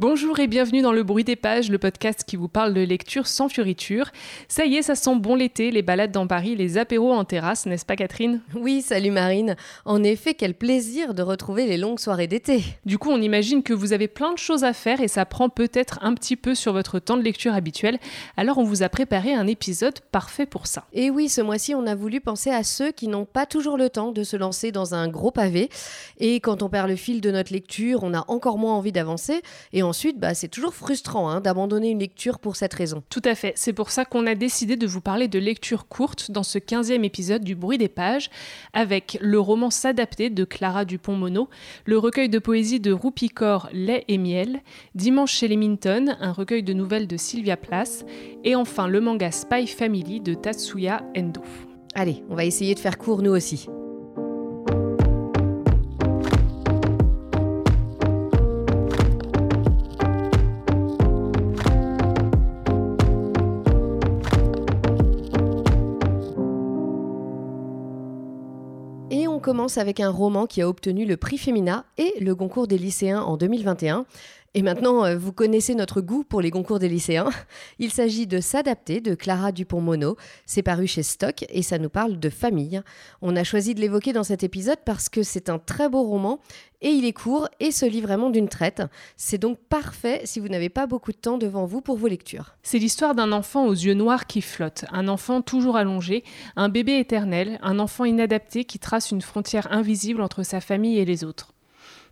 Bonjour et bienvenue dans Le Bruit des Pages, le podcast qui vous parle de lecture sans fioriture. Ça y est, ça sent bon l'été, les balades dans Paris, les apéros en terrasse, n'est-ce pas Catherine? Oui, salut Marine. En effet, quel plaisir de retrouver les longues soirées d'été. Du coup, on imagine que vous avez plein de choses à faire et ça prend peut-être un petit peu sur votre temps de lecture habituel. Alors on vous a préparé un épisode parfait pour ça. Et oui, ce mois-ci, on a voulu penser à ceux qui n'ont pas toujours le temps de se lancer dans un gros pavé. Et quand on perd le fil de notre lecture, on a encore moins envie d'avancer. Et ensuite, bah, c'est toujours frustrant hein, d'abandonner une lecture pour cette raison. Tout à fait, c'est pour ça qu'on a décidé de vous parler de lecture courte dans ce 15e épisode du Bruit des pages, avec le roman S'adapter de Clara Dupont-Mono, le recueil de poésie de Roupicor Lait et Miel, Dimanche chez les Minton, un recueil de nouvelles de Sylvia Plath, et enfin le manga Spy Family de Tatsuya Endo. Allez, on va essayer de faire court nous aussi. Commence avec un roman qui a obtenu le prix Femina et le concours des lycéens en 2021. Et maintenant, euh, vous connaissez notre goût pour les concours des lycéens. Il s'agit de S'adapter de Clara Dupont-Mono. C'est paru chez Stock et ça nous parle de famille. On a choisi de l'évoquer dans cet épisode parce que c'est un très beau roman et il est court et se lit vraiment d'une traite. C'est donc parfait si vous n'avez pas beaucoup de temps devant vous pour vos lectures. C'est l'histoire d'un enfant aux yeux noirs qui flotte, un enfant toujours allongé, un bébé éternel, un enfant inadapté qui trace une frontière invisible entre sa famille et les autres.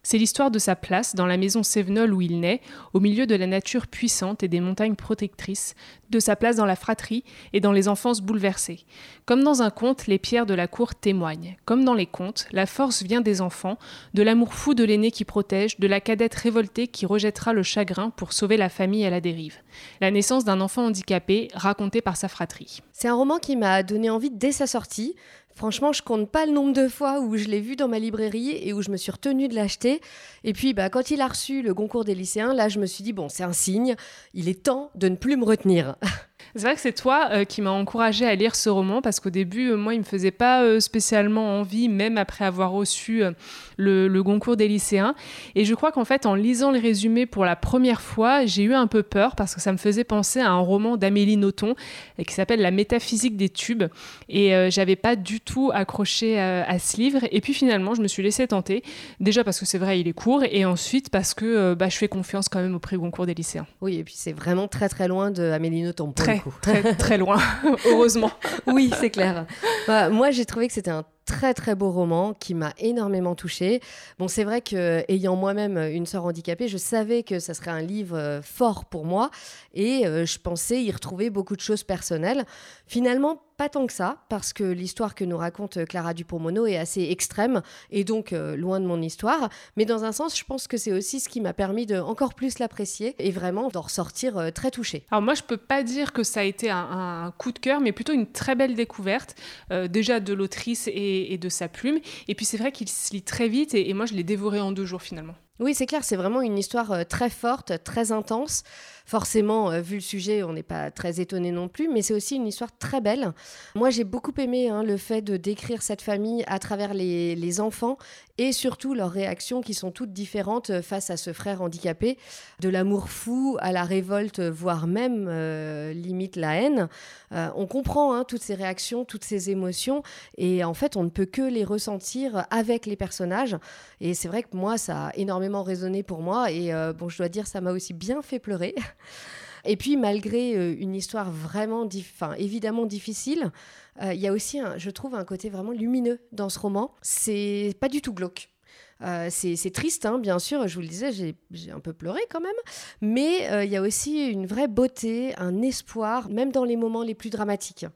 C'est l'histoire de sa place dans la maison Sévenol où il naît, au milieu de la nature puissante et des montagnes protectrices, de sa place dans la fratrie et dans les enfances bouleversées. Comme dans un conte, les pierres de la cour témoignent. Comme dans les contes, la force vient des enfants, de l'amour fou de l'aîné qui protège, de la cadette révoltée qui rejettera le chagrin pour sauver la famille à la dérive. La naissance d'un enfant handicapé raconté par sa fratrie. C'est un roman qui m'a donné envie dès sa sortie. Franchement, je compte pas le nombre de fois où je l'ai vu dans ma librairie et où je me suis retenue de l'acheter. Et puis, bah, quand il a reçu le concours des lycéens, là, je me suis dit, bon, c'est un signe, il est temps de ne plus me retenir. C'est vrai que c'est toi euh, qui m'as encouragé à lire ce roman parce qu'au début, euh, moi, il me faisait pas euh, spécialement envie, même après avoir reçu le, le, concours des lycéens. Et je crois qu'en fait, en lisant le résumé pour la première fois, j'ai eu un peu peur parce que ça me faisait penser à un roman d'Amélie Nothomb qui s'appelle La métaphysique des tubes. Et j'avais pas du tout accroché à, ce livre. Et puis finalement, je me suis laissée tenter. Déjà parce que c'est vrai, il est court. Et ensuite parce que bah, je fais confiance quand même au prix concours des lycéens. Oui, et puis c'est vraiment très très loin de Amélie Nothomb. Très très, très, loin, heureusement. oui, c'est clair. Bah, moi, j'ai trouvé que c'était un très très beau roman qui m'a énormément touchée. Bon, c'est vrai que ayant moi-même une sœur handicapée, je savais que ça serait un livre euh, fort pour moi et euh, je pensais y retrouver beaucoup de choses personnelles. Finalement, pas tant que ça, parce que l'histoire que nous raconte Clara Dupont-Mono est assez extrême et donc euh, loin de mon histoire. Mais dans un sens, je pense que c'est aussi ce qui m'a permis de encore plus l'apprécier et vraiment d'en ressortir euh, très touchée. Alors moi, je peux pas dire que ça a été un, coup de cœur, mais plutôt une très belle découverte, euh, déjà de l'autrice et, de sa plume. Et puis c'est vrai qu'il se lit très vite et moi, je l'ai dévoré en deux jours finalement. Oui, c'est clair, c'est vraiment une histoire très forte, très intense. Forcément, euh, vu le sujet, on n'est pas très étonné non plus, mais c'est aussi une histoire très belle. Moi, j'ai beaucoup aimé hein, le fait de décrire cette famille à travers les, enfants et surtout leurs réactions qui sont toutes différentes euh, face à ce frère handicapé, de l'amour fou à la révolte, voire même euh, limite la haine. on comprend hein, toutes ces réactions, toutes ces émotions, et en fait, on ne peut que les ressentir avec les personnages. Et c'est vrai que moi, ça a énormément résonné pour moi, et bon, je dois dire, ça m'a aussi bien fait pleurer. Et puis, malgré euh, une histoire vraiment, évidemment difficile, euh, il y a aussi, je trouve, un côté vraiment lumineux dans ce roman. C'est pas du tout glauque. Euh, c'est triste, hein, bien sûr, je vous le disais, j'ai un peu pleuré quand même, mais il y a aussi une vraie beauté, un espoir, même dans les moments les plus dramatiques.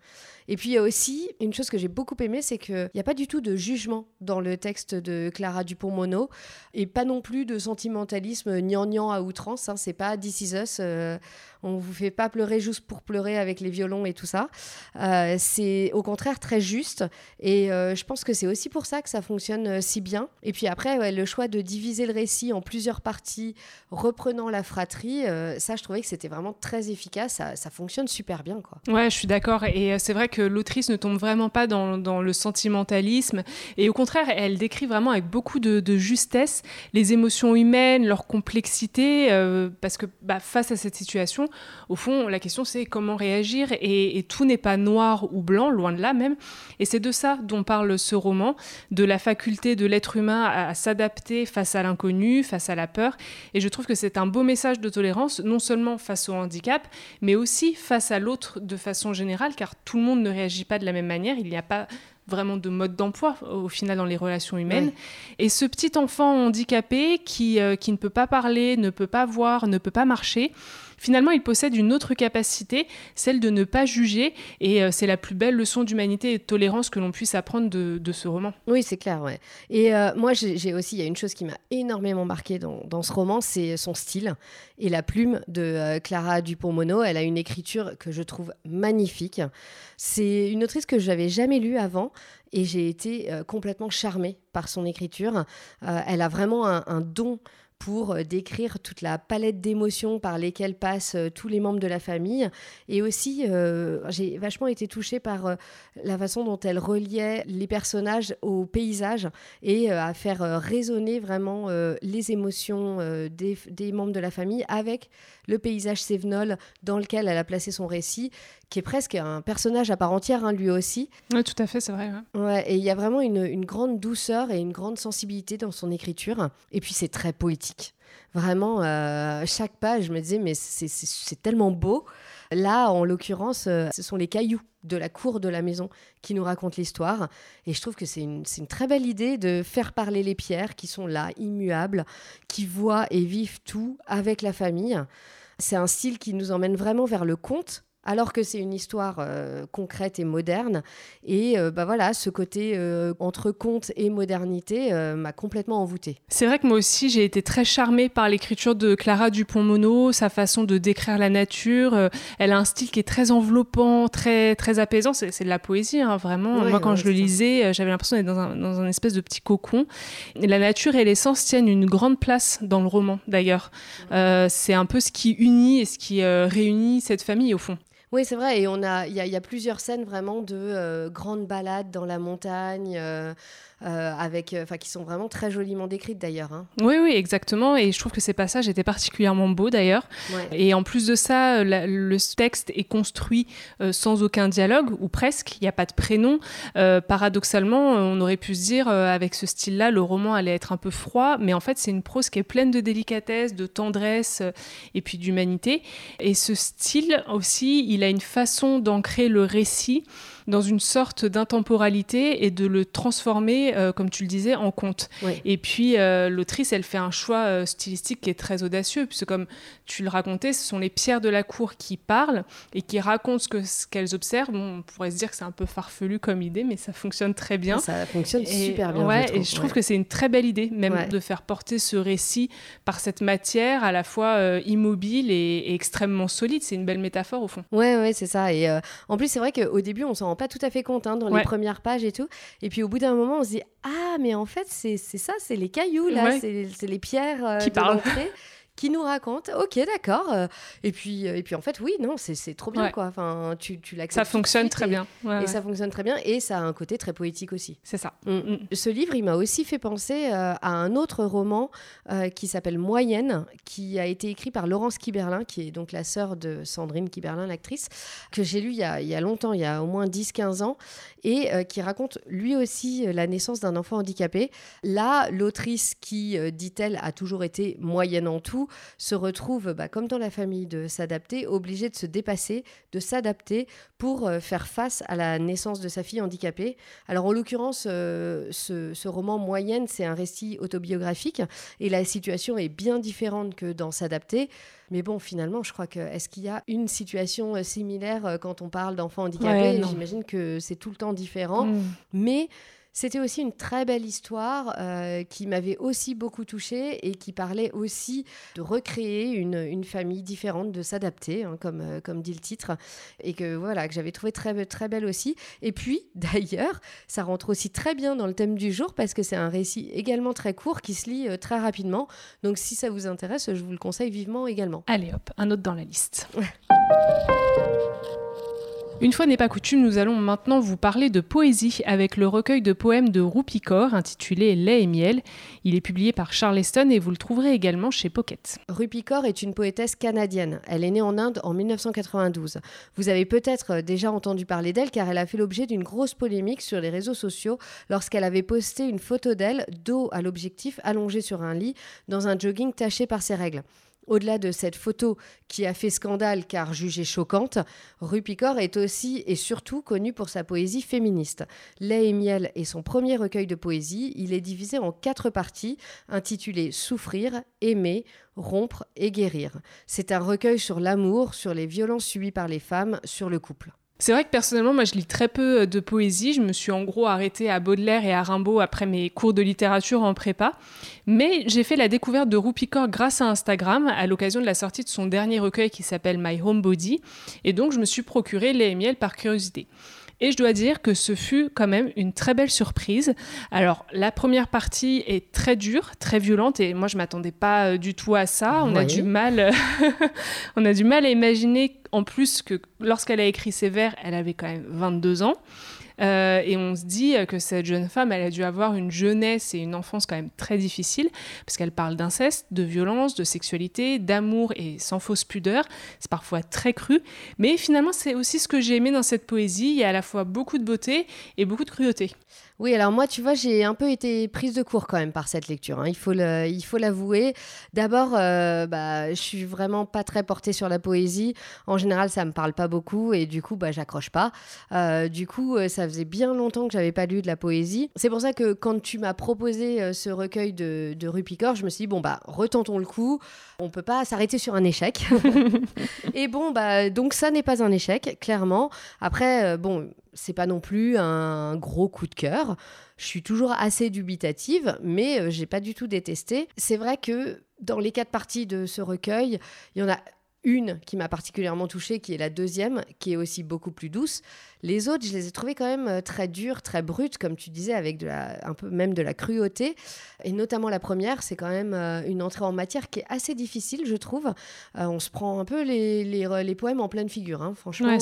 Et puis il y a aussi une chose que j'ai beaucoup aimé, c'est qu'il n'y a pas du tout de jugement dans le texte de Clara Dupont-Mono et pas non plus de sentimentalisme gnangnan à outrance. Hein, c'est pas This Is Us, euh, on vous fait pas pleurer juste pour pleurer avec les violons et tout ça. Euh, c'est au contraire très juste et euh, je pense que c'est aussi pour ça que ça fonctionne si bien. Et puis après, le choix de diviser le récit en plusieurs parties, reprenant la fratrie, ça je trouvais que c'était vraiment très efficace, ça, ça fonctionne super bien. Quoi. Ouais, je suis d'accord et c'est vrai que l'autrice ne tombe vraiment pas dans, le sentimentalisme. Et au contraire, elle décrit vraiment avec beaucoup de, justesse les émotions humaines, leur complexité, euh, parce que bah, face à cette situation, au fond, la question c'est comment réagir. Et, tout n'est pas noir ou blanc, loin de là même. Et c'est de ça dont parle ce roman, de la faculté de l'être humain à s'adapter face à l'inconnu, face à la peur. Et je trouve que c'est un beau message de tolérance, non seulement face au handicap, mais aussi face à l'autre de façon générale, car tout le monde ne réagit pas de la même manière. Il n'y a pas vraiment de mode d'emploi au final dans les relations humaines. Et ce petit enfant handicapé qui, euh, qui ne peut pas parler, ne peut pas voir, ne peut pas marcher, Finalement, il possède une autre capacité, celle de ne pas juger, et euh, c'est la plus belle leçon d'humanité et de tolérance que l'on puisse apprendre de, ce roman. Oui, c'est clair. Et euh, moi, j'ai aussi, il y a une chose qui m'a énormément marqué dans, ce roman, c'est son style et la plume de euh, Clara Dupont-Mono. Elle a une écriture que je trouve magnifique. C'est une autrice que je n'avais jamais lue avant et j'ai été complètement charmée par son écriture. elle a vraiment un don pour euh, décrire toute la palette d'émotions par lesquelles passent euh, tous les membres de la famille. Et aussi, euh, j'ai vachement été touchée par la façon dont elle reliait les personnages au paysage et à faire résonner vraiment les émotions des, des, membres de la famille avec le paysage sévenol dans lequel elle a placé son récit, qui est presque un personnage à part entière, hein, lui aussi. Oui, tout à fait, c'est vrai. Ouais. et il y a vraiment une, une, grande douceur et une grande sensibilité dans son écriture. Et puis c'est très poétique. Vraiment, euh, chaque page, je me disais, mais c'est tellement beau. Là, en l'occurrence, euh, ce sont les cailloux de la cour de la maison qui nous racontent l'histoire. Et je trouve que c'est une, une, très belle idée de faire parler les pierres qui sont là, immuables, qui voient et vivent tout avec la famille. C'est un style qui nous emmène vraiment vers le conte, alors que c'est une histoire euh, concrète et moderne. Et euh, bah voilà, ce côté euh, entre conte et modernité m'a complètement envoûtée. C'est vrai que moi aussi, j'ai été très charmée par l'écriture de Clara Dupont-Mono, sa façon de décrire la nature. elle a un style qui est très enveloppant, très, très apaisant. C'est de la poésie, hein, vraiment. moi, quand je le lisais, j'avais l'impression d'être dans un, dans un, espèce de petit cocon. la nature et l'essence tiennent une grande place dans le roman, d'ailleurs. c'est un peu ce qui unit et ce qui réunit cette famille, au fond. Oui, c'est vrai. Et on a, il y, a plusieurs scènes vraiment de euh, grandes balades dans la montagne. Euh, euh, avec, enfin, qui sont vraiment très joliment décrites d'ailleurs. Hein. Oui, oui, exactement. Et je trouve que ces passages étaient particulièrement beaux d'ailleurs. Et en plus de ça, le texte est construit sans aucun dialogue, ou presque. Il n'y a pas de prénom. paradoxalement, on aurait pu se dire, avec ce style-là, le roman allait être un peu froid. Mais en fait, c'est une prose qui est pleine de délicatesse, de tendresse et puis d'humanité. Et ce style aussi, il a une façon d'ancrer le récit dans une sorte d'intemporalité et de le transformer, euh, comme tu le disais, en conte. Et puis euh, l'autrice, elle fait un choix euh, stylistique qui est très audacieux, puisque comme tu le racontais, ce sont les pierres de la cour qui parlent et qui racontent ce qu'elles ce qu'elles observent. on pourrait se dire que c'est un peu farfelu comme idée, mais ça fonctionne très bien. Ça fonctionne super bien. Ouais, je et je trouve que c'est une très belle idée, même de faire porter ce récit par cette matière à la fois immobile et, extrêmement solide. C'est une belle métaphore au fond. Ouais, ouais, c'est ça. Et en plus, c'est vrai qu'au début, on s'en pas tout à fait compte hein, dans les premières pages et tout. Et puis au bout d'un moment, on se dit Ah, mais en fait, c'est ça, c'est les cailloux, là, c'est les pierres euh, qui de l'entrée qui nous raconte, ok, d'accord. Euh, et puis, euh, et puis en fait, oui, non, c'est trop bien, quoi. Enfin, tu, tu l'acceptes. Ça fonctionne très bien. et ça fonctionne très bien, et ça a un côté très poétique aussi. C'est ça. Mm. Mm. Ce livre, il m'a aussi fait penser euh, à un autre roman qui s'appelle Moyenne, qui a été écrit par Laurence Kiberlin, qui est donc la sœur de Sandrine Kiberlin, l'actrice, que j'ai lu il y, a, il y, a, longtemps, il y a au moins 10-15 ans, et qui raconte lui aussi la naissance d'un enfant handicapé. Là, l'autrice qui, dit-elle, a toujours été moyenne en tout, se retrouve, bah, comme dans la famille, de s'adapter, obligée de se dépasser, de s'adapter pour euh, faire face à la naissance de sa fille handicapée. Alors en l'occurrence, euh, ce, roman Moyenne, c'est un récit autobiographique et la situation est bien différente que dans S'adapter. Mais bon, finalement, je crois que est-ce qu'il y a une situation euh, similaire quand on parle d'enfants handicapés J'imagine que c'est tout le temps différent. Mm. Mais c'était aussi une très belle histoire euh, qui m'avait aussi beaucoup touchée et qui parlait aussi de recréer une, famille différente, de s'adapter, hein, comme, euh, comme dit le titre, et que voilà que j'avais trouvé très très belle aussi. Et puis d'ailleurs, ça rentre aussi très bien dans le thème du jour parce que c'est un récit également très court qui se lit euh, très rapidement. Donc si ça vous intéresse, je vous le conseille vivement également. Allez hop, un autre dans la liste. Une fois n'est pas coutume, nous allons maintenant vous parler de poésie avec le recueil de poèmes de Rupicor intitulé Lait et miel. Il est publié par Charleston et vous le trouverez également chez Pocket. Rupicor est une poétesse canadienne. Elle est née en Inde en 1992. Vous avez peut-être déjà entendu parler d'elle car elle a fait l'objet d'une grosse polémique sur les réseaux sociaux lorsqu'elle avait posté une photo d'elle dos à l'objectif allongée sur un lit dans un jogging taché par ses règles. Au-delà de cette photo qui a fait scandale car jugée choquante, Rupicor est aussi et surtout connu pour sa poésie féministe. Lait et miel est son premier recueil de poésie. Il est divisé en quatre parties intitulées Souffrir, aimer, rompre et guérir. C'est un recueil sur l'amour, sur les violences subies par les femmes, sur le couple. C'est vrai que personnellement, moi, je lis très peu euh, de poésie. Je me suis en gros arrêtée à Baudelaire et à Rimbaud après mes cours de littérature en prépa. Mais j'ai fait la découverte de Rupicor grâce à Instagram à l'occasion de la sortie de son dernier recueil qui s'appelle My Home Body. Et donc, je me suis procuré les miel par curiosité. Et je dois dire que ce fut quand même une très belle surprise. Alors, la première partie est très dure, très violente, et moi, je m'attendais pas euh, du tout à ça. On a du mal, on a du mal à imaginer, en plus, que lorsqu'elle a écrit ses vers, elle avait quand même 22 ans. Euh, et on se dit que cette jeune femme, elle a dû avoir une jeunesse et une enfance quand même très difficile, parce qu'elle parle d'inceste, de violence, de sexualité, d'amour et sans fausse pudeur. C'est parfois très cru, mais finalement, c'est aussi ce que j'ai aimé dans cette poésie. Il y a à la fois beaucoup de beauté et beaucoup de cruauté. Oui, alors moi, tu vois, j'ai un peu été prise de court quand même par cette lecture. Hein. Il faut le, il faut l'avouer. D'abord, euh, bah, je suis vraiment pas très portée sur la poésie. En général, ça me parle pas beaucoup et du coup, bah, j'accroche pas. Euh, du coup, euh, ça faisait bien longtemps que j'avais pas lu de la poésie. C'est pour ça que quand tu m'as proposé ce recueil de, de Rupicor, je me suis dit bon bah, retentons le coup. On peut pas s'arrêter sur un échec. et bon bah, donc ça n'est pas un échec, clairement. Après, bon, c'est pas non plus un gros coup de cœur. Je suis toujours assez dubitative, mais euh, j'ai pas du tout détesté. C'est vrai que dans les quatre parties de ce recueil, il y en a une qui m'a particulièrement touchée, qui est la deuxième, qui est aussi beaucoup plus douce. Les autres, je les ai trouvées quand même euh, très dures, très brutes, comme tu disais, avec de la, un peu même de la cruauté. Et notamment la première, c'est quand même euh, une entrée en matière qui est assez difficile, je trouve. Euh, on se prend un peu les, les, les poèmes en pleine figure, hein. franchement.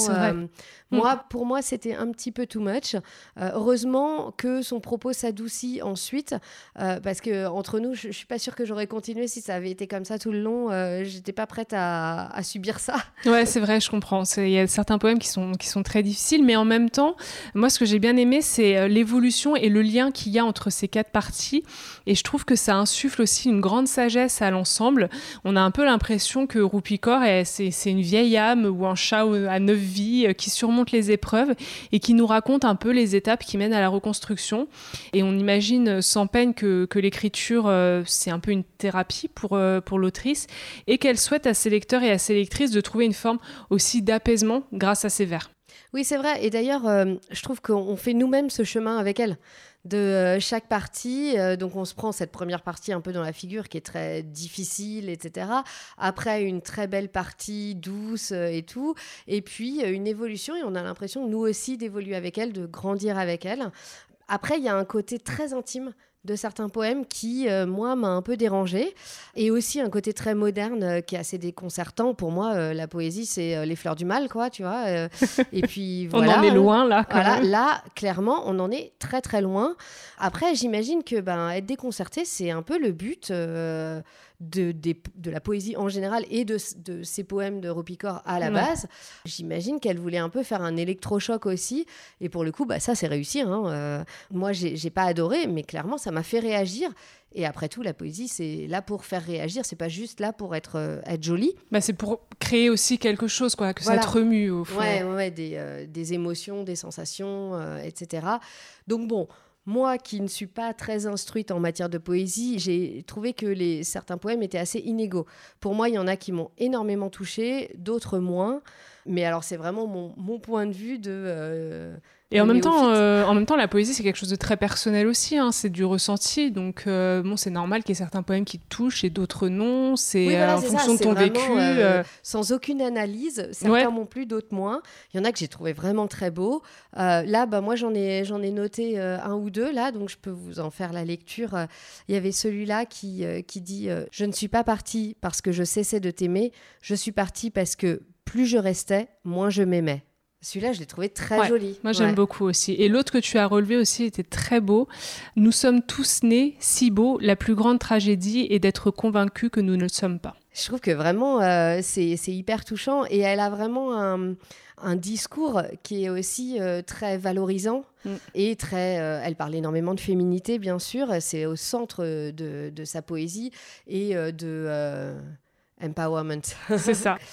Moi, mm. pour moi, c'était un petit peu too much. heureusement que son propos s'adoucit ensuite, parce que entre nous, je, je suis pas sûre que j'aurais continué si ça avait été comme ça tout le long. J'étais pas prête à, à, subir ça. Ouais, c'est vrai, je comprends. Il y a certains poèmes qui sont, qui sont très difficiles, mais en même temps, moi, ce que j'ai bien aimé, c'est euh, l'évolution et le lien qu'il y a entre ces quatre parties. Et je trouve que ça insuffle aussi une grande sagesse à l'ensemble. On a un peu l'impression que Roupicor, c'est une vieille âme ou un chat à neuf vies euh, qui surmonte les épreuves et qui nous raconte un peu les étapes qui mènent à la reconstruction. Et on imagine euh, sans peine que, que l'écriture, c'est un peu une thérapie pour, pour l'autrice et qu'elle souhaite à ses lecteurs et à ses lectrices de trouver une forme aussi d'apaisement grâce à ses vers. Oui, c'est vrai. Et d'ailleurs, euh, je trouve qu'on fait nous-mêmes ce chemin avec elle. De euh, chaque partie, euh, donc on se prend cette première partie un peu dans la figure qui est très difficile, etc. Après, une très belle partie douce et tout. Et puis, une évolution, et on a l'impression, nous aussi, d'évoluer avec elle, de grandir avec elle. Après, il y a un côté très intime de certains poèmes qui, euh, moi, m'a un peu dérangé. Et aussi un côté très moderne euh, qui est assez déconcertant. Pour moi, euh, la poésie, c'est les fleurs du mal, quoi, tu vois. et puis voilà. on en est loin, là. voilà, là, clairement, on en est très, très loin. Après, j'imagine que ben, être déconcerté, c'est un peu le but de, de, la poésie en général et de, de ces poèmes de Ropicor à la base. J'imagine qu'elle voulait un peu faire un électrochoc aussi. Et pour le coup, bah, ça, c'est réussir. Hein. Euh, moi, j'ai pas adoré, mais clairement, ça m'a fait réagir. Et après tout, la poésie, c'est là pour faire réagir, c'est pas juste là pour être, euh, être jolie. Bah, c'est pour créer aussi quelque chose, quoi, que ça te remue au fond. Ouais, ouais, des, euh, des émotions, des sensations, etc. Donc bon, moi, qui ne suis pas très instruite en matière de poésie, j'ai trouvé que certains poèmes étaient assez inégaux. Pour moi, il y en a qui m'ont énormément touché, d'autres moins. Mais alors, c'est vraiment mon, mon, point de vue de... Euh, et en même, temps, euh, en même temps, la poésie, c'est quelque chose de très personnel aussi. Hein. c'est du ressenti. Donc, euh, bon, c'est normal qu'il y ait certains poèmes qui te touchent et d'autres non. C'est en fonction de ton vécu. sans aucune analyse. Certains m'ont plu, d'autres moins. Il y en a que j'ai trouvé vraiment très beaux. là, bah, moi, j'en ai, j'en ai noté un ou deux, là. Donc, je peux vous en faire la lecture. Il y avait celui-là qui, qui dit Je ne suis pas partie parce que je cessais de t'aimer. Je suis partie parce que plus je restais, moins je m'aimais. Celui-là, je l'ai trouvé très joli. Moi, j'aime beaucoup aussi. Et l'autre que tu as relevé aussi était très beau. Nous sommes tous nés si beaux. La plus grande tragédie est d'être convaincus que nous ne le sommes pas. Je trouve que vraiment, euh, c'est hyper touchant. Et elle a vraiment un, discours qui est aussi euh, très valorisant mm. et très. Euh, elle parle énormément de féminité, bien sûr. C'est au centre de, de, sa poésie et de empowerment. C'est ça.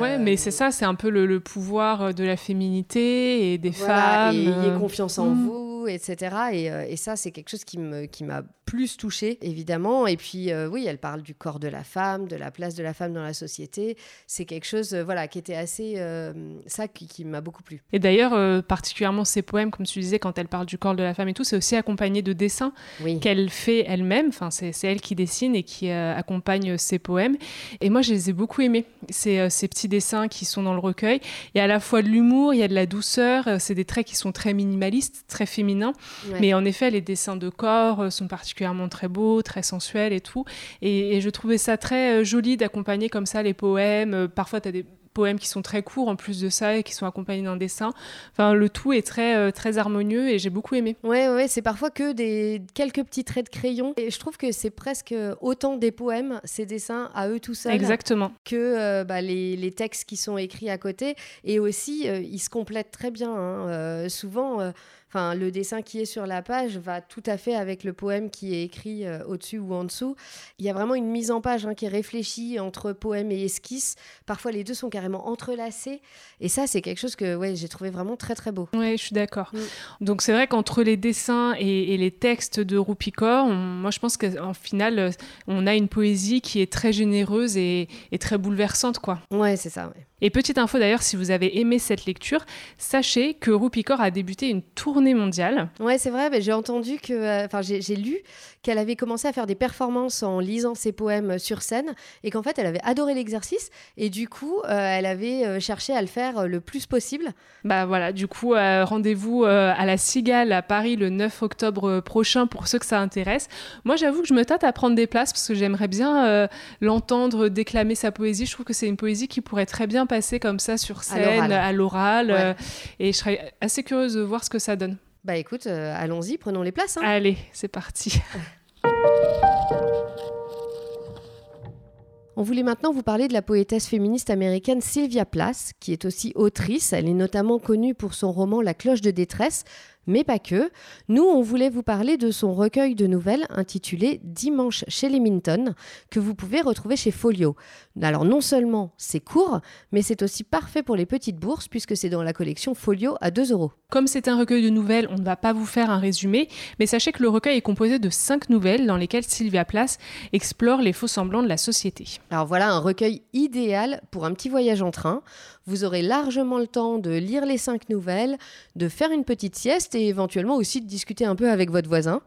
Ouais, mais c'est ça, c'est un peu le, pouvoir de la féminité et des femmes. Et ayez confiance en mm. vous, etc. Et, et ça, c'est quelque chose qui m'a qui plus touchée, évidemment. Et puis, euh, oui, elle parle du corps de la femme, de la place de la femme dans la société. C'est quelque chose, euh, voilà, qui était assez... Euh, ça qui, m'a beaucoup plu. Et d'ailleurs, particulièrement ses poèmes, comme tu disais, quand elle parle du corps de la femme et tout, c'est aussi accompagné de dessins qu'elle fait elle-même. Enfin, c'est elle qui dessine et qui accompagne ses poèmes. Et moi, je les ai beaucoup aimés, ces, ces petits dessins qui sont dans le recueil. Il y a à la fois de l'humour, il y a de la douceur. C'est des traits qui sont très minimalistes, très féminins. Mais en effet, les dessins de corps sont particulièrement très beau, très sensuel et tout. Et, je trouvais ça très euh, joli d'accompagner comme ça les poèmes. Euh, parfois, tu as des poèmes qui sont très courts en plus de ça et qui sont accompagnés d'un dessin. Enfin, le tout est très, euh, très harmonieux et j'ai beaucoup aimé. Ouais, ouais, c'est parfois que des quelques petits traits de crayon. Et je trouve que c'est presque autant des poèmes, ces dessins à eux tout seuls. Exactement. Que bah, les, les, textes qui sont écrits à côté. Et aussi, ils se complètent très bien. Hein. souvent Enfin, le dessin qui est sur la page va tout à fait avec le poème qui est écrit euh, au-dessus ou en dessous. Il y a vraiment une mise en page hein, qui est réfléchie entre poème et esquisse. Parfois, les deux sont carrément entrelacés. Et ça, c'est quelque chose que ouais, j'ai trouvé vraiment très, très beau. Oui, je suis d'accord. Mm. Donc, c'est vrai qu'entre les dessins et, les textes de Roupicor, moi, je pense qu'en final, euh, on a une poésie qui est très généreuse et, très bouleversante, quoi. Ouais, c'est ça, Et petite info d'ailleurs, si vous avez aimé cette lecture, sachez que Roupicor a débuté une tournée mondiale. Ouais, c'est vrai. j'ai entendu que, euh, enfin, j'ai lu qu'elle avait commencé à faire des performances en lisant ses poèmes sur scène et qu'en fait, elle avait adoré l'exercice et du coup, euh, elle avait euh, cherché à le faire le plus possible. Bah voilà, du coup, rendez-vous à la Cigale à Paris le 9 octobre prochain pour ceux que ça intéresse. Moi, j'avoue que je me tâte à prendre des places parce que j'aimerais bien l'entendre déclamer sa poésie. Je trouve que c'est une poésie qui pourrait très bien passer comme ça sur scène, à l'oral. et je serais assez curieuse de voir ce que ça donne. Bah écoute, euh, allons-y, prenons les places. Hein. Allez, c'est parti. On voulait maintenant vous parler de la poétesse féministe américaine Sylvia Plath, qui est aussi autrice. Elle est notamment connue pour son roman La cloche de détresse, mais pas que. Nous, on voulait vous parler de son recueil de nouvelles intitulé Dimanche chez les Minton, que vous pouvez retrouver chez Folio. Alors non seulement c'est court, mais c'est aussi parfait pour les petites bourses, puisque c'est dans la collection Folio à 2 euros. Comme c'est un recueil de nouvelles, on ne va pas vous faire un résumé, mais sachez que le recueil est composé de 5 nouvelles dans lesquelles Sylvia Plath explore les faux semblants de la société. Alors voilà un recueil idéal pour un petit voyage en train. Vous aurez largement le temps de lire les 5 nouvelles, de faire une petite sieste et éventuellement aussi de discuter un peu avec votre voisin.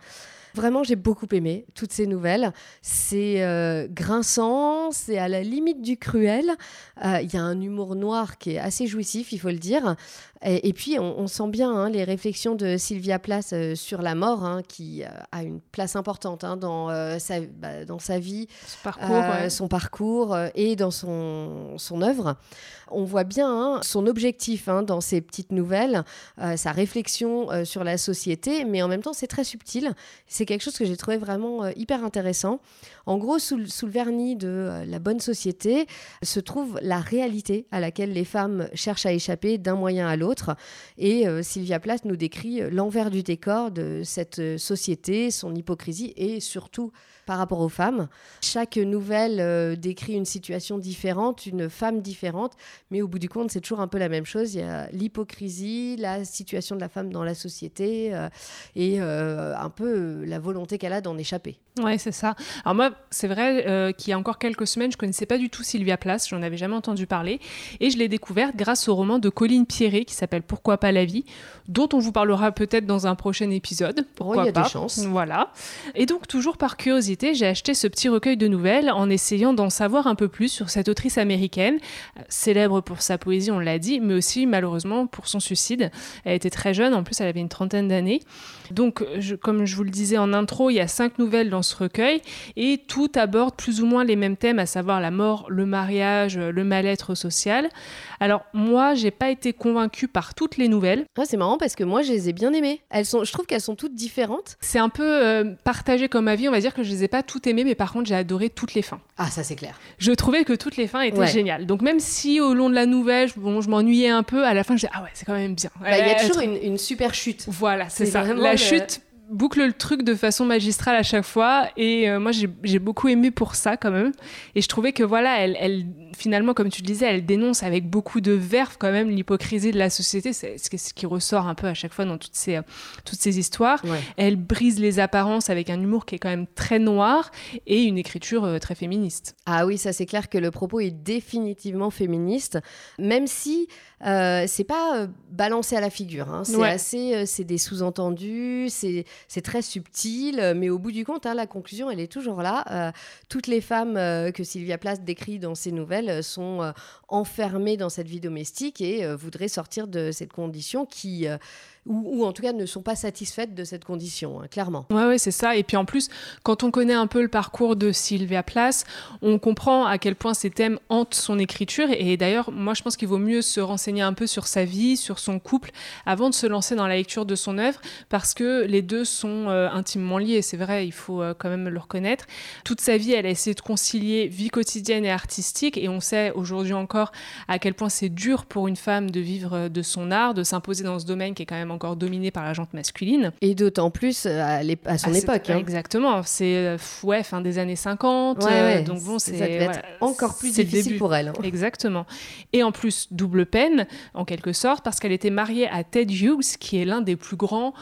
Vraiment, j'ai beaucoup aimé toutes ces nouvelles. C'est euh, grinçant, c'est à la limite du cruel. Euh, il y a un humour noir qui est assez jouissif, il faut le dire. Et, puis, on, sent bien hein, les réflexions de Sylvia Plath euh, sur la mort, hein, qui a une place importante hein, dans, sa, bah, dans sa vie, son parcours, son parcours et dans son, son œuvre. On voit bien son objectif dans ces petites nouvelles, sa réflexion sur la société, mais en même temps, c'est très subtil. C'est quelque chose que j'ai trouvé vraiment euh, hyper intéressant. En gros, sous, le vernis de euh, la bonne société se trouve la réalité à laquelle les femmes cherchent à échapper d'un moyen à l'autre. Et euh, Sylvia Plath nous décrit l'envers du décor de cette société, son hypocrisie et surtout par rapport aux femmes. Chaque nouvelle euh, décrit une situation différente, une femme différente, mais au bout du compte, c'est toujours un peu la même chose. Il y a l'hypocrisie, la situation de la femme dans la société euh, et euh, un peu la volonté qu'elle a d'en échapper. Ouais, c'est ça. Alors moi, c'est vrai qu'il y a encore quelques semaines, je connaissais pas du tout Sylvia Plath, j'en avais jamais entendu parler, et je l'ai découverte grâce au roman de Colline Pierret qui s'appelle Pourquoi pas la vie, dont on vous parlera peut-être dans un prochain épisode. Pourquoi il y a pas. des chances. Voilà. Et donc toujours par curiosité j'ai acheté ce petit recueil de nouvelles en essayant d'en savoir un peu plus sur cette autrice américaine, célèbre pour sa poésie, on l'a dit, mais aussi malheureusement pour son suicide. Elle était très jeune, en plus elle avait une trentaine d'années. Donc, comme je vous le disais en intro, il y a cinq nouvelles dans ce recueil et tout aborde plus ou moins les mêmes thèmes, à savoir la mort, le mariage, le mal-être social. Alors moi, j'ai pas été convaincue par toutes les nouvelles. Ah, c'est marrant parce que moi, je les ai bien aimées. Elles sont, je trouve qu'elles sont toutes différentes. C'est un peu euh, partagé comme avis. On va dire que je les ai pas toutes aimées, mais par contre, j'ai adoré toutes les fins. Ah, ça c'est clair. Je trouvais que toutes les fins étaient géniales. Donc même si au long de la nouvelle, bon, je m'ennuyais un peu, à la fin, je disais ah ouais, c'est quand même bien. Bah, il y a toujours une, super chute. Voilà, c'est ça. La chute boucle le truc de façon magistrale à chaque fois. Et euh, moi j'ai beaucoup aimé pour ça quand même. Et je trouvais que voilà elle, elle finalement comme tu le disais elle dénonce avec beaucoup de verve quand même l'hypocrisie de la société. C'est ce qui ressort un peu à chaque fois dans toutes ces, toutes ces histoires. Elle brise les apparences avec un humour qui est quand même très noir et une écriture euh, très féministe. Ah oui ça c'est clair que le propos est définitivement féministe même si euh, c'est pas balancé à la figure hein. c'est assez c'est des sous-entendus c'est très subtil, euh, mais au bout du compte, hein, la conclusion, elle est toujours là. Euh, toutes les femmes euh, que Sylvia Plath décrit dans ses nouvelles sont enfermées dans cette vie domestique et voudraient sortir de cette condition qui ou, en tout cas ne sont pas satisfaites de cette condition, hein, clairement. Ouais, ouais, c'est ça. Et puis en plus, quand on connaît un peu le parcours de Sylvia Plath, on comprend à quel point ces thèmes hantent son écriture. Et d'ailleurs, moi, je pense qu'il vaut mieux se renseigner un peu sur sa vie, sur son couple, avant de se lancer dans la lecture de son œuvre, parce que les deux sont euh, intimement liés. C'est vrai, il faut euh, quand même le reconnaître. Toute sa vie, elle a essayé de concilier vie quotidienne et artistique. Et on sait aujourd'hui encore à quel point c'est dur pour une femme de vivre euh, de son art, de s'imposer dans ce domaine qui est quand même encore dominé par la jante masculine. Et d'autant plus euh, à, à son époque. Hein. Exactement, c'est euh, ouais, fin des années 50. Euh, donc bon, c'est encore plus difficile pour elle. Hein. Exactement. Et en plus, double peine, en quelque sorte, parce qu'elle était mariée à Ted Hughes, qui est l'un des plus grands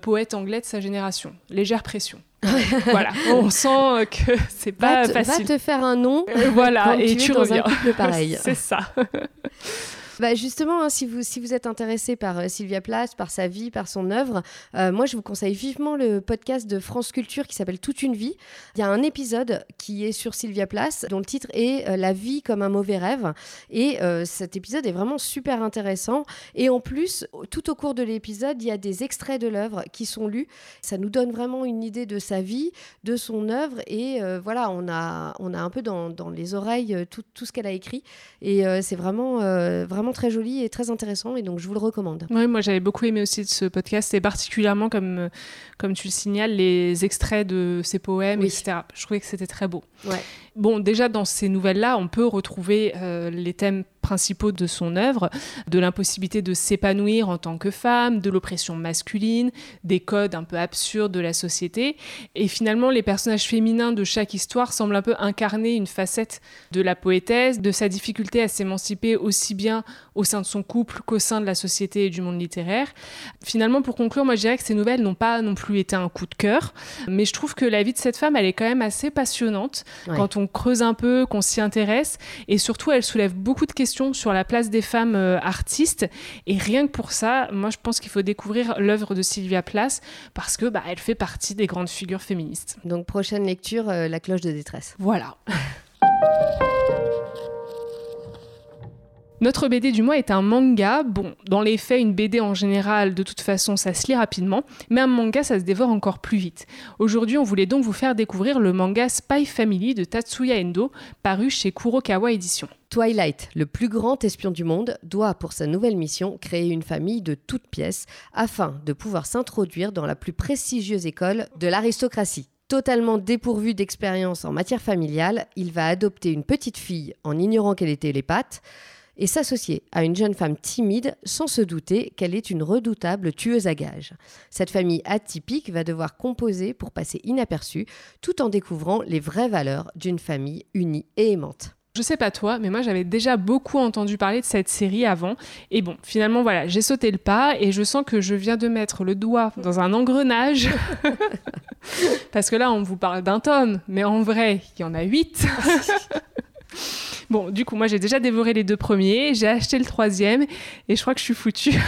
poètes anglais de sa génération. Légère pression. voilà, on sent que c'est pas facile. Va te faire un nom. voilà, et tu, reviens. pareil. c'est ça. Bah justement, hein, si, vous, si vous êtes intéressé par euh, Sylvia Plath, par sa vie, par son œuvre, euh, moi je vous conseille vivement le podcast de France Culture qui s'appelle Toute une vie. Il y a un épisode qui est sur Sylvia Plath dont le titre est euh, La vie comme un mauvais rêve. Et cet épisode est vraiment super intéressant. Et en plus, tout au cours de l'épisode, il y a des extraits de l'œuvre qui sont lus. Ça nous donne vraiment une idée de sa vie, de son œuvre. Et voilà, on a, on a un peu dans, dans les oreilles tout, tout ce qu'elle a écrit. Et c'est vraiment, vraiment très joli et très intéressant et donc je vous le recommande. Oui, moi j'avais beaucoup aimé aussi ce podcast et particulièrement comme, euh, comme tu le signales, les extraits de ses poèmes, etc. Je trouvais que c'était très beau. Ouais. Bon, déjà dans ces nouvelles-là, on peut retrouver euh, les thèmes principaux de son œuvre, de l'impossibilité de s'épanouir en tant que femme, de l'oppression masculine, des codes un peu absurdes de la société. Et finalement, les personnages féminins de chaque histoire semblent un peu incarner une facette de la poétesse, de sa difficulté à s'émanciper aussi bien au sein de son couple qu'au sein de la société et du monde littéraire. Finalement, pour conclure, moi je dirais que ces nouvelles n'ont pas non plus été un coup de cœur, mais je trouve que la vie de cette femme, elle est quand même assez passionnante quand on creuse un peu, qu'on s'y intéresse, et surtout elle soulève beaucoup de questions sur la place des femmes euh, artistes, et rien que pour ça, moi je pense qu'il faut découvrir l'œuvre de Sylvia Plath, parce que bah, elle fait partie des grandes figures féministes. Donc prochaine lecture, euh, La cloche de détresse. Voilà. Notre BD du mois est un manga. Bon, dans les faits, une BD en général, de toute façon, ça se lit rapidement, mais un manga, ça se dévore encore plus vite. Aujourd'hui, on voulait donc vous faire découvrir le manga Spy Family de Tatsuya Endo, paru chez Kurokawa Édition. Twilight, le plus grand espion du monde, doit pour sa nouvelle mission créer une famille de toutes pièces afin de pouvoir s'introduire dans la plus prestigieuse école de l'aristocratie. Totalement dépourvu d'expérience en matière familiale, il va adopter une petite fille en ignorant qu'elle les pattes et s'associer à une jeune femme timide sans se douter qu'elle est une redoutable tueuse à gages. Cette famille atypique va devoir composer pour passer inaperçue tout en découvrant les vraies valeurs d'une famille unie et aimante. Je sais pas toi, mais moi j'avais déjà beaucoup entendu parler de cette série avant. Et bon, finalement voilà, j'ai sauté le pas et je sens que je viens de mettre le doigt dans un engrenage. Parce que là, on vous parle d'un tome, mais en vrai, il y en a huit. Bon, du coup, moi j'ai déjà dévoré les deux premiers, j'ai acheté le troisième et je crois que je suis foutue.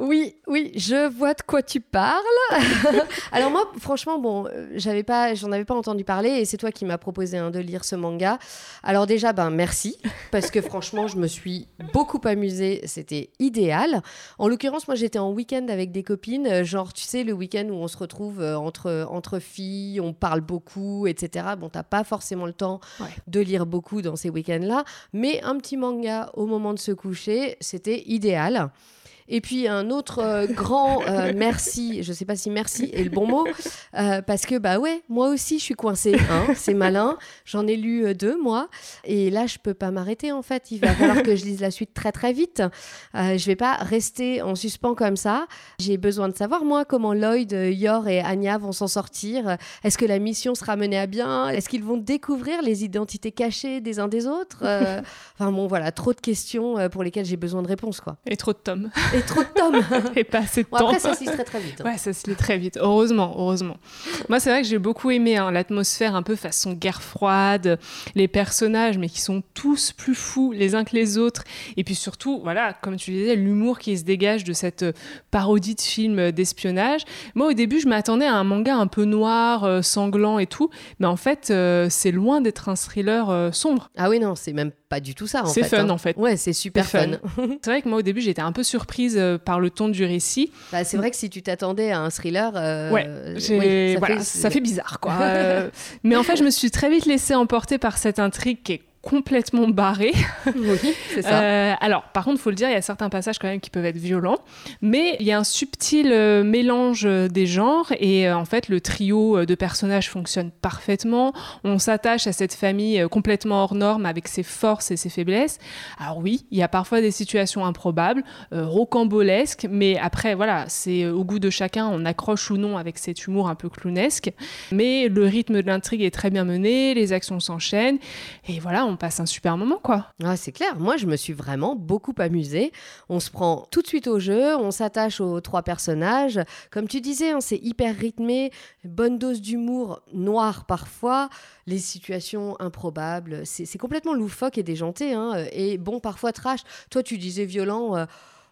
Oui, oui, je vois de quoi tu parles. Alors moi, franchement, bon, euh, j'avais pas, j'en avais pas entendu parler et c'est toi qui m'as proposé hein, de lire ce manga. Alors déjà, ben merci parce que franchement, je me suis beaucoup amusée. C'était idéal. En l'occurrence, moi, j'étais en week-end avec des copines, euh, genre, tu sais, le week-end où on se retrouve euh, entre entre filles, on parle beaucoup, etc. Bon, t'as pas forcément le temps de lire beaucoup dans ces week-ends-là, mais un petit manga au moment de se coucher, c'était idéal. Et puis un autre euh, grand euh, merci, je sais pas si merci est le bon mot, euh, parce que bah ouais, moi aussi je suis coincée, hein, c'est malin. J'en ai lu deux moi, et là je peux pas m'arrêter en fait. Il va falloir que je lise la suite très très vite. je vais pas rester en suspens comme ça. J'ai besoin de savoir moi comment Lloyd, Yor et Anya vont s'en sortir. Est-ce que la mission sera menée à bien? Est-ce qu'ils vont découvrir les identités cachées des uns des autres? Enfin bon voilà, trop de questions pour lesquelles j'ai besoin de réponses quoi. Et trop de tomes et trop de tomes. et pas assez de temps. Après, ça se lit très très vite. Hein. Ouais, ça se lit très vite. Heureusement, heureusement. Moi, c'est vrai que j'ai beaucoup aimé hein, l'atmosphère un peu façon guerre froide, les personnages, mais qui sont tous plus fous les uns que les autres. Et puis surtout, voilà, comme tu disais, l'humour qui se dégage de cette euh, parodie de film euh, d'espionnage. Moi, au début, je m'attendais à un manga un peu noir, euh, sanglant et tout. Mais en fait, c'est loin d'être un thriller sombre. Ah oui, non, c'est même pas du tout ça. C'est fun hein. en fait. Ouais, c'est super fun. c'est vrai que moi au début j'étais un peu surprise euh, par le ton du récit. Bah, c'est vrai que si tu t'attendais à un thriller, euh, ouais, ça, fait... ça, fait... bizarre quoi. Euh, mais en fait je me suis très vite laissée emporter par cette intrigue qui est complètement barré. Oui, c'est ça. Euh, alors, par contre, il faut le dire, il y a certains passages quand même qui peuvent être violents, mais il y a un subtil euh, mélange des genres et euh, en fait, le trio de personnages fonctionne parfaitement. On s'attache à cette famille complètement hors norme avec ses forces et ses faiblesses. Alors oui, il y a parfois des situations improbables, rocambolesques, mais après, voilà, c'est au goût de chacun, on accroche ou non avec cet humour un peu clownesque. Mais le rythme de l'intrigue est très bien mené, les actions s'enchaînent et voilà, on on passe un super moment, quoi. Ah, c'est clair. Moi, je me suis vraiment beaucoup amusée. On se prend tout de suite au jeu, on s'attache aux trois personnages. Comme tu disais, hein, c'est hyper rythmé, bonne dose d'humour noir parfois, les situations improbables. C'est complètement loufoque et déjanté, hein, et bon, parfois trash. Toi, tu disais violent. Euh,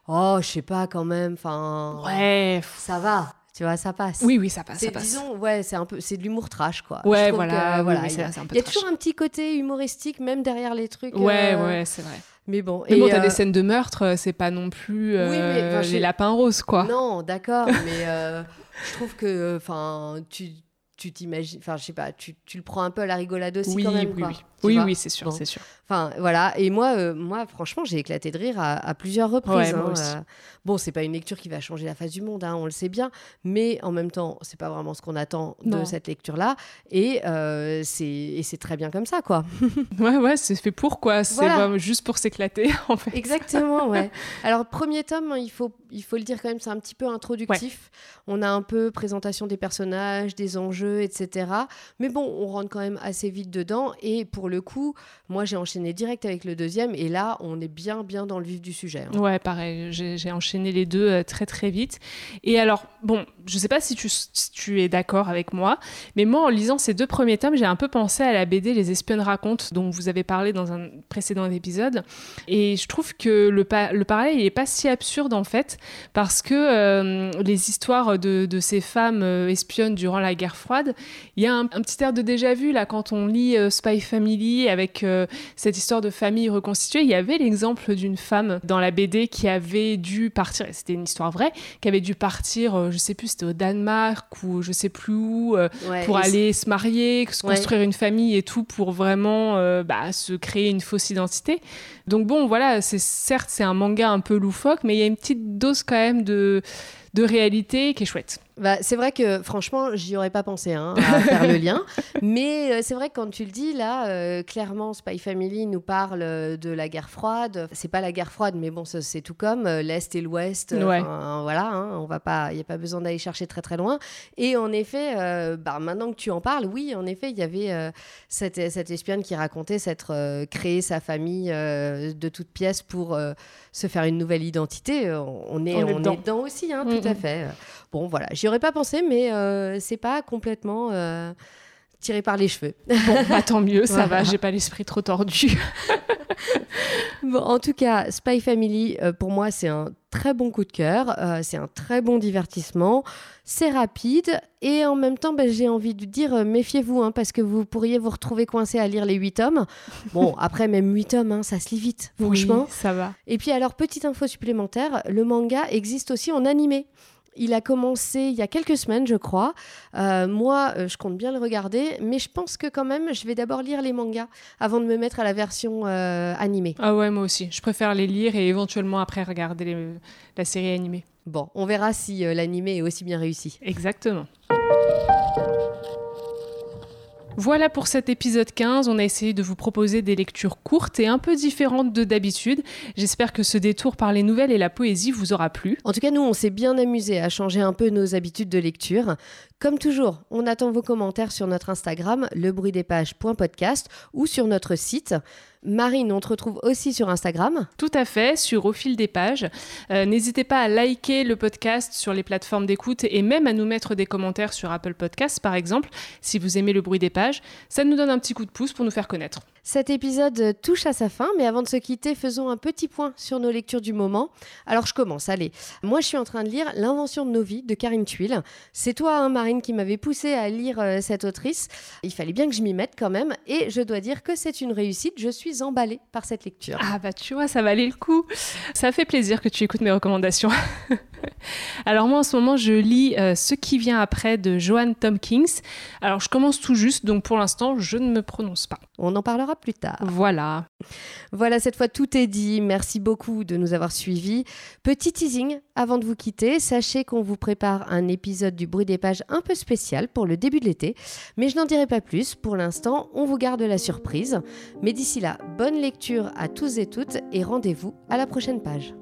oh, je sais pas quand même. Enfin, ouais, ça va. Tu vois, ça passe. Oui, oui, ça passe. Ça passe. Disons, ouais, c'est un peu, c'est de l'humour trash, quoi. Ouais, voilà, voilà. il y a, y a toujours un petit côté humoristique, même derrière les trucs. Ouais, euh, ouais, c'est vrai. Mais bon. Mais bon, t'as des euh, scènes de meurtre, euh, c'est pas non plus les lapins roses, quoi. Non, d'accord, mais je trouve que, enfin, tu tu t'imagines, enfin je sais pas, tu, tu, le prends un peu à la rigolade aussi oui, quand même. Oui, oui, oui, oui c'est sûr, c'est sûr. Enfin voilà, et moi, euh, moi franchement, j'ai éclaté de rire à, plusieurs reprises. Hein, euh. bon, c'est pas une lecture qui va changer la face du monde, hein, on le sait bien, mais en même temps, c'est pas vraiment ce qu'on attend de cette lecture-là, et euh, c'est très bien comme ça, quoi. ouais, ouais, c'est fait pour quoi, c'est juste pour s'éclater en fait. Exactement, ouais. Alors premier tome, il faut, il faut le dire quand même, c'est un petit peu introductif. On a un peu présentation des personnages, des enjeux etc. Mais bon, on rentre quand même assez vite dedans. Et pour le coup, moi, j'ai enchaîné direct avec le deuxième. Et là, on est bien, bien dans le vif du sujet. Hein. Ouais, pareil. J'ai enchaîné les deux euh, très, très vite. Et alors, bon, je sais pas si tu, es d'accord avec moi, mais moi, en lisant ces deux premiers tomes, j'ai un peu pensé à la BD Les espionnes racontent, dont vous avez parlé dans un précédent épisode. Et je trouve que le, le parallèle, il est pas si absurde, en fait, parce que euh, les histoires de, de ces femmes euh, espionnes durant la guerre froide, il y a un, petit air de déjà vu là quand on lit euh, Spy Family avec euh, cette histoire de famille reconstituée. Il y avait l'exemple d'une femme dans la BD qui avait dû partir, c'était une histoire vraie, qui avait dû partir, euh, je sais plus, c'était au Danemark ou je sais plus où, pour aller se marier, se construire une famille et tout pour vraiment bah, se créer une fausse identité. Donc bon, voilà, c'est certes c'est un manga un peu loufoque, mais il y a une petite dose quand même de de réalité qui est chouette. Bah, c'est vrai que franchement, j'y aurais pas pensé hein, à faire le lien. Mais euh, c'est vrai que quand tu le dis, là, euh, clairement, Spy Family nous parle euh, de la guerre froide. C'est pas la guerre froide, mais bon, c'est tout comme l'Est et l'Ouest. voilà, hein, on va pas, il n'y a pas besoin d'aller chercher très très loin. Et en effet, bah, maintenant que tu en parles, oui, en effet, il y avait cette, cette, espionne qui racontait s'être créé sa famille de toutes pièces pour se faire une nouvelle identité. On est, on est, dedans. aussi, hein, tout à fait. Bon, voilà, j'y aurais pas pensé, mais euh, c'est pas complètement euh, tiré par les cheveux. Bon, bah, tant mieux, ça va, j'ai pas l'esprit trop tordu. bon, en tout cas, Spy Family, euh, pour moi, c'est un très bon coup de cœur, c'est un très bon divertissement, c'est rapide et en même temps, ben, j'ai envie de dire méfiez-vous hein, parce que vous pourriez vous retrouver coincé à lire les 8 tomes. Bon, après, même 8 tomes, hein, ça se lit vite, franchement. ça va. Et puis, alors, petite info supplémentaire le manga existe aussi en animé. Il a commencé il y a quelques semaines, je crois. Euh, moi, euh, je compte bien le regarder, mais je pense que quand même, je vais d'abord lire les mangas avant de me mettre à la version euh, animée. Ah ouais, moi aussi. Je préfère les lire et éventuellement après regarder la série animée. Bon, on verra si l'animé est aussi bien réussi. Exactement. Voilà pour cet épisode 15. On a essayé de vous proposer des lectures courtes et un peu différentes de d'habitude. J'espère que ce détour par les nouvelles et la poésie vous aura plu. En tout cas, nous, on s'est bien amusé à changer un peu nos habitudes de lecture. Comme toujours, on attend vos commentaires sur notre Instagram, lebruitdespages.podcast ou sur notre site. Marine, on te retrouve aussi sur Instagram. Tout à fait, sur Au fil des pages. Euh, n'hésitez pas à liker le podcast sur les plateformes d'écoute et même à nous mettre des commentaires sur Apple Podcasts, par exemple, si vous aimez le bruit des pages. Ça nous donne un petit coup de pouce pour nous faire connaître. Cet épisode touche à sa fin, mais avant de se quitter, faisons un petit point sur nos lectures du moment. Alors je commence, allez. Moi je suis en train de lire L'invention de nos vies de Karine Tuile. C'est toi, hein, Marine, qui m'avait poussé à lire euh, cette autrice. Il fallait bien que je m'y mette quand même, et je dois dire que c'est une réussite. Je suis emballée par cette lecture. Ah bah tu vois, ça valait le coup. Ça fait plaisir que tu écoutes mes recommandations. Alors moi en ce moment je lis euh, Ce qui vient après de Joanne Tompkins. Alors je commence tout juste, donc pour l'instant je ne me prononce pas. On en parlera plus tard. Voilà. Voilà, cette fois tout est dit. Merci beaucoup de nous avoir suivis. Petit teasing avant de vous quitter, sachez qu'on vous prépare un épisode du bruit des pages un peu spécial pour le début de l'été, mais je n'en dirai pas plus. Pour l'instant, on vous garde la surprise. Mais d'ici là, bonne lecture à tous et toutes et rendez-vous à la prochaine page.